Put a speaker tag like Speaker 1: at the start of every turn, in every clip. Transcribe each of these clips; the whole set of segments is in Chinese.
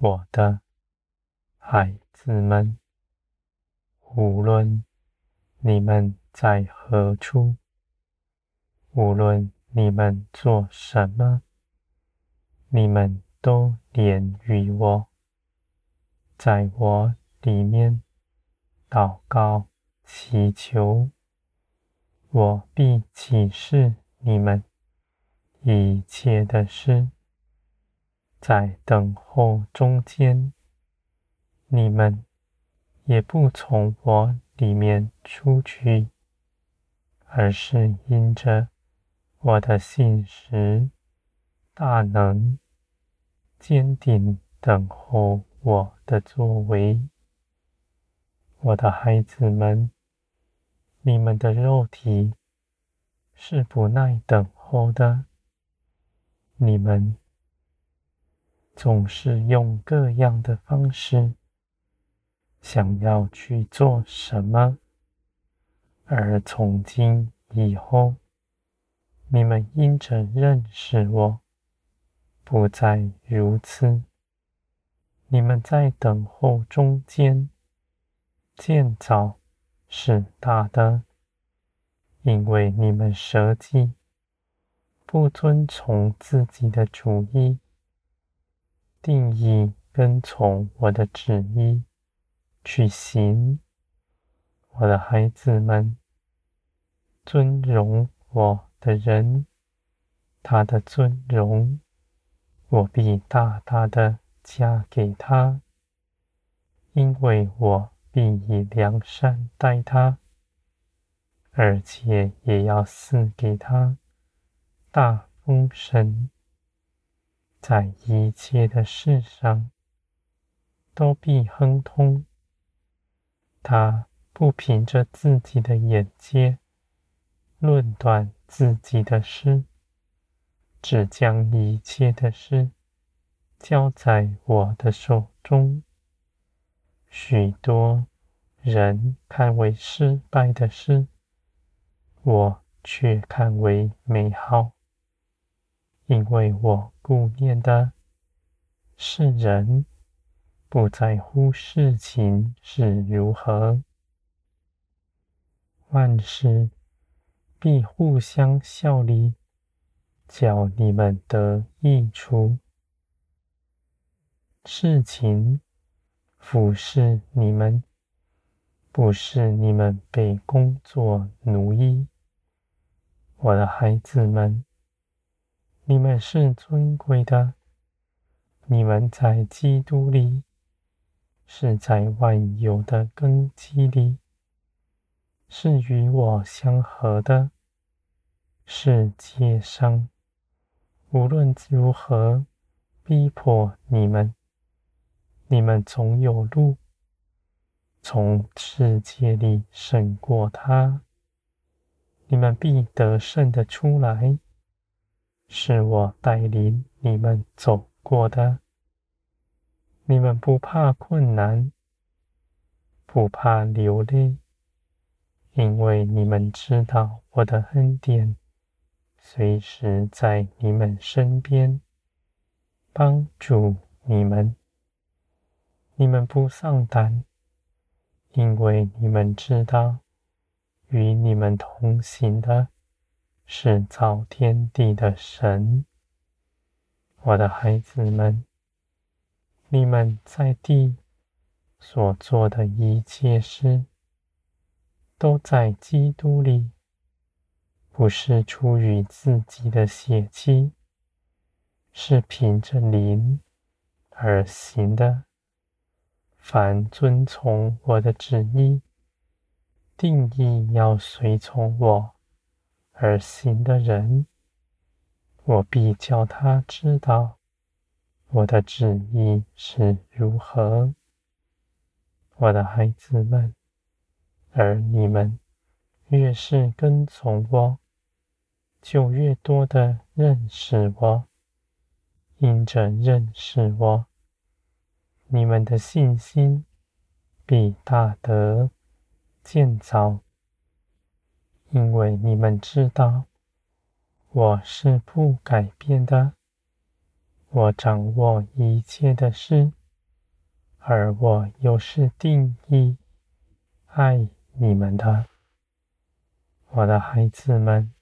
Speaker 1: 我的孩子们，无论你们在何处，无论你们做什么，你们都连于我，在我里面祷告祈求，我必启示你们一切的事。在等候中间，你们也不从我里面出去，而是因着我的信实大能，坚定等候我的作为。我的孩子们，你们的肉体是不耐等候的，你们。总是用各样的方式想要去做什么，而从今以后，你们因着认识我，不再如此。你们在等候中间，建造是大的，因为你们舍己，不遵从自己的主意。定义跟从我的旨意去行，我的孩子们，尊荣我的人，他的尊荣，我必大大的加给他，因为我必以良善待他，而且也要赐给他大丰盛。在一切的事上，都必亨通。他不凭着自己的眼界论断自己的事，只将一切的事交在我的手中。许多人看为失败的事，我却看为美好。因为我顾念的是人，不在乎事情是如何，万事必互相效力，叫你们得益处。事情服事你们，不是你们被工作奴役，我的孩子们。你们是尊贵的，你们在基督里，是在万有的根基里，是与我相合的。世界上无论如何逼迫你们，你们总有路从世界里胜过他，你们必得胜的出来。是我带领你们走过的，你们不怕困难，不怕流泪，因为你们知道我的恩典随时在你们身边，帮助你们。你们不丧胆，因为你们知道与你们同行的。是造天地的神，我的孩子们，你们在地所做的一切事，都在基督里，不是出于自己的血气，是凭着灵而行的。凡遵从我的旨意，定义要随从我。而行的人，我必叫他知道我的旨意是如何。我的孩子们，而你们越是跟从我，就越多的认识我。因着认识我，你们的信心必大得建造。因为你们知道，我是不改变的，我掌握一切的事，而我又是定义爱你们的，我的孩子们。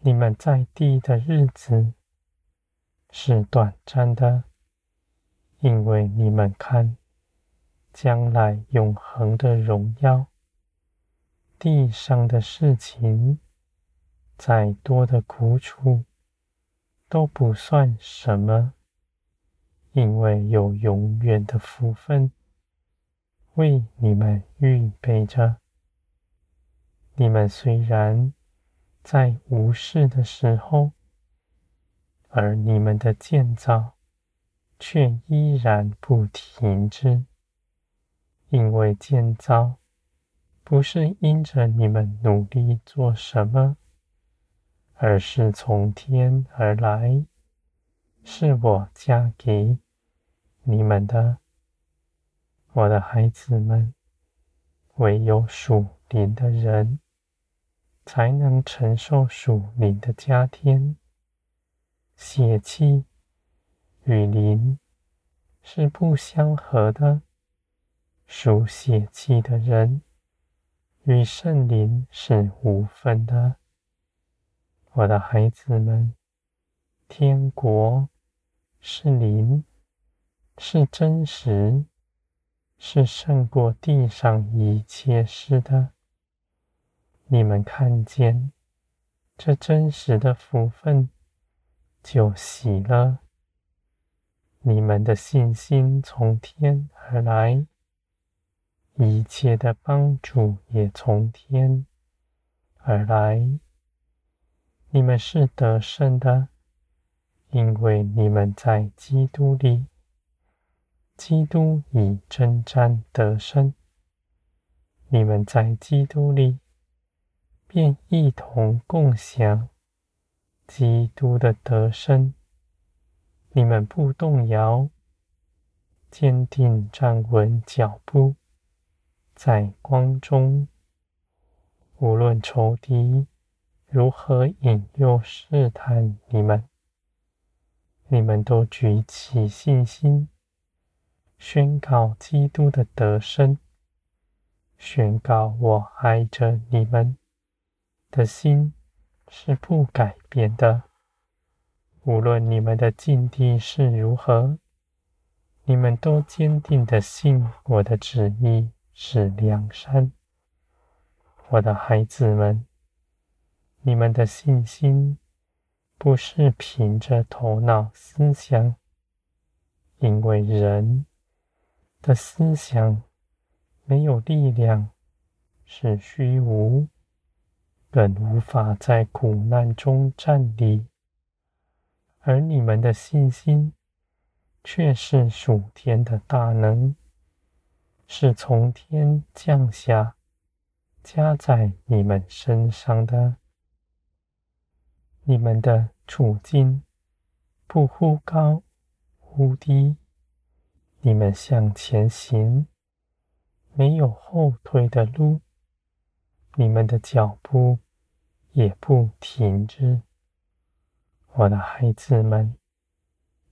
Speaker 1: 你们在地的日子是短暂的，因为你们看将来永恒的荣耀。地上的事情，再多的苦楚都不算什么，因为有永远的福分为你们预备着。你们虽然在无事的时候，而你们的建造却依然不停止，因为建造不是因着你们努力做什么，而是从天而来，是我加给你们的，我的孩子们，唯有属灵的人。才能承受属灵的加添。血气与灵是不相合的，属血气的人与圣灵是无分的。我的孩子们，天国是灵，是真实，是胜过地上一切事的。你们看见这真实的福分，就喜了。你们的信心从天而来，一切的帮助也从天而来。你们是得胜的，因为你们在基督里。基督已征战得胜，你们在基督里。便一同共享基督的得胜。你们不动摇，坚定站稳脚步，在光中。无论仇敌如何引诱试探你们，你们都举起信心，宣告基督的得胜，宣告我爱着你们。的心是不改变的，无论你们的境地是如何，你们都坚定的信我的旨意是梁山。我的孩子们，你们的信心不是凭着头脑思想，因为人的思想没有力量，是虚无。更无法在苦难中站立，而你们的信心却是属天的大能，是从天降下加在你们身上的。你们的处境不忽高忽低，你们向前行，没有后退的路。你们的脚步也不停止，我的孩子们，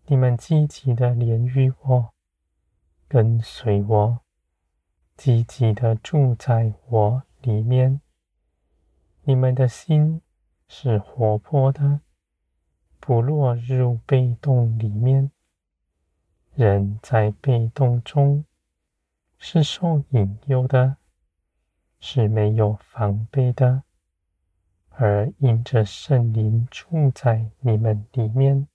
Speaker 1: 你们积极的连于我，跟随我，积极的住在我里面。你们的心是活泼的，不落入被动里面。人在被动中是受引诱的。是没有防备的，而因着圣灵住在你们里面，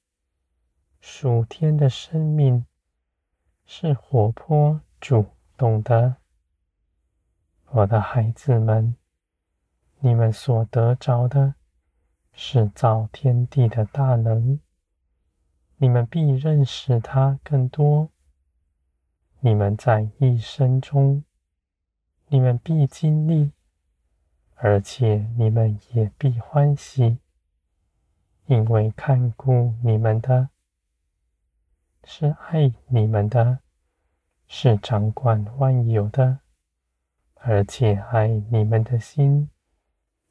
Speaker 1: 属天的生命是活泼主动的。我的孩子们，你们所得着的是造天地的大能，你们必认识他更多。你们在一生中。你们必经历，而且你们也必欢喜，因为看顾你们的，是爱你们的，是掌管万有的，而且爱你们的心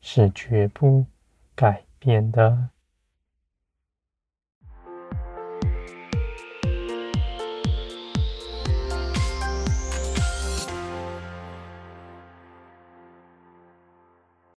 Speaker 1: 是绝不改变的。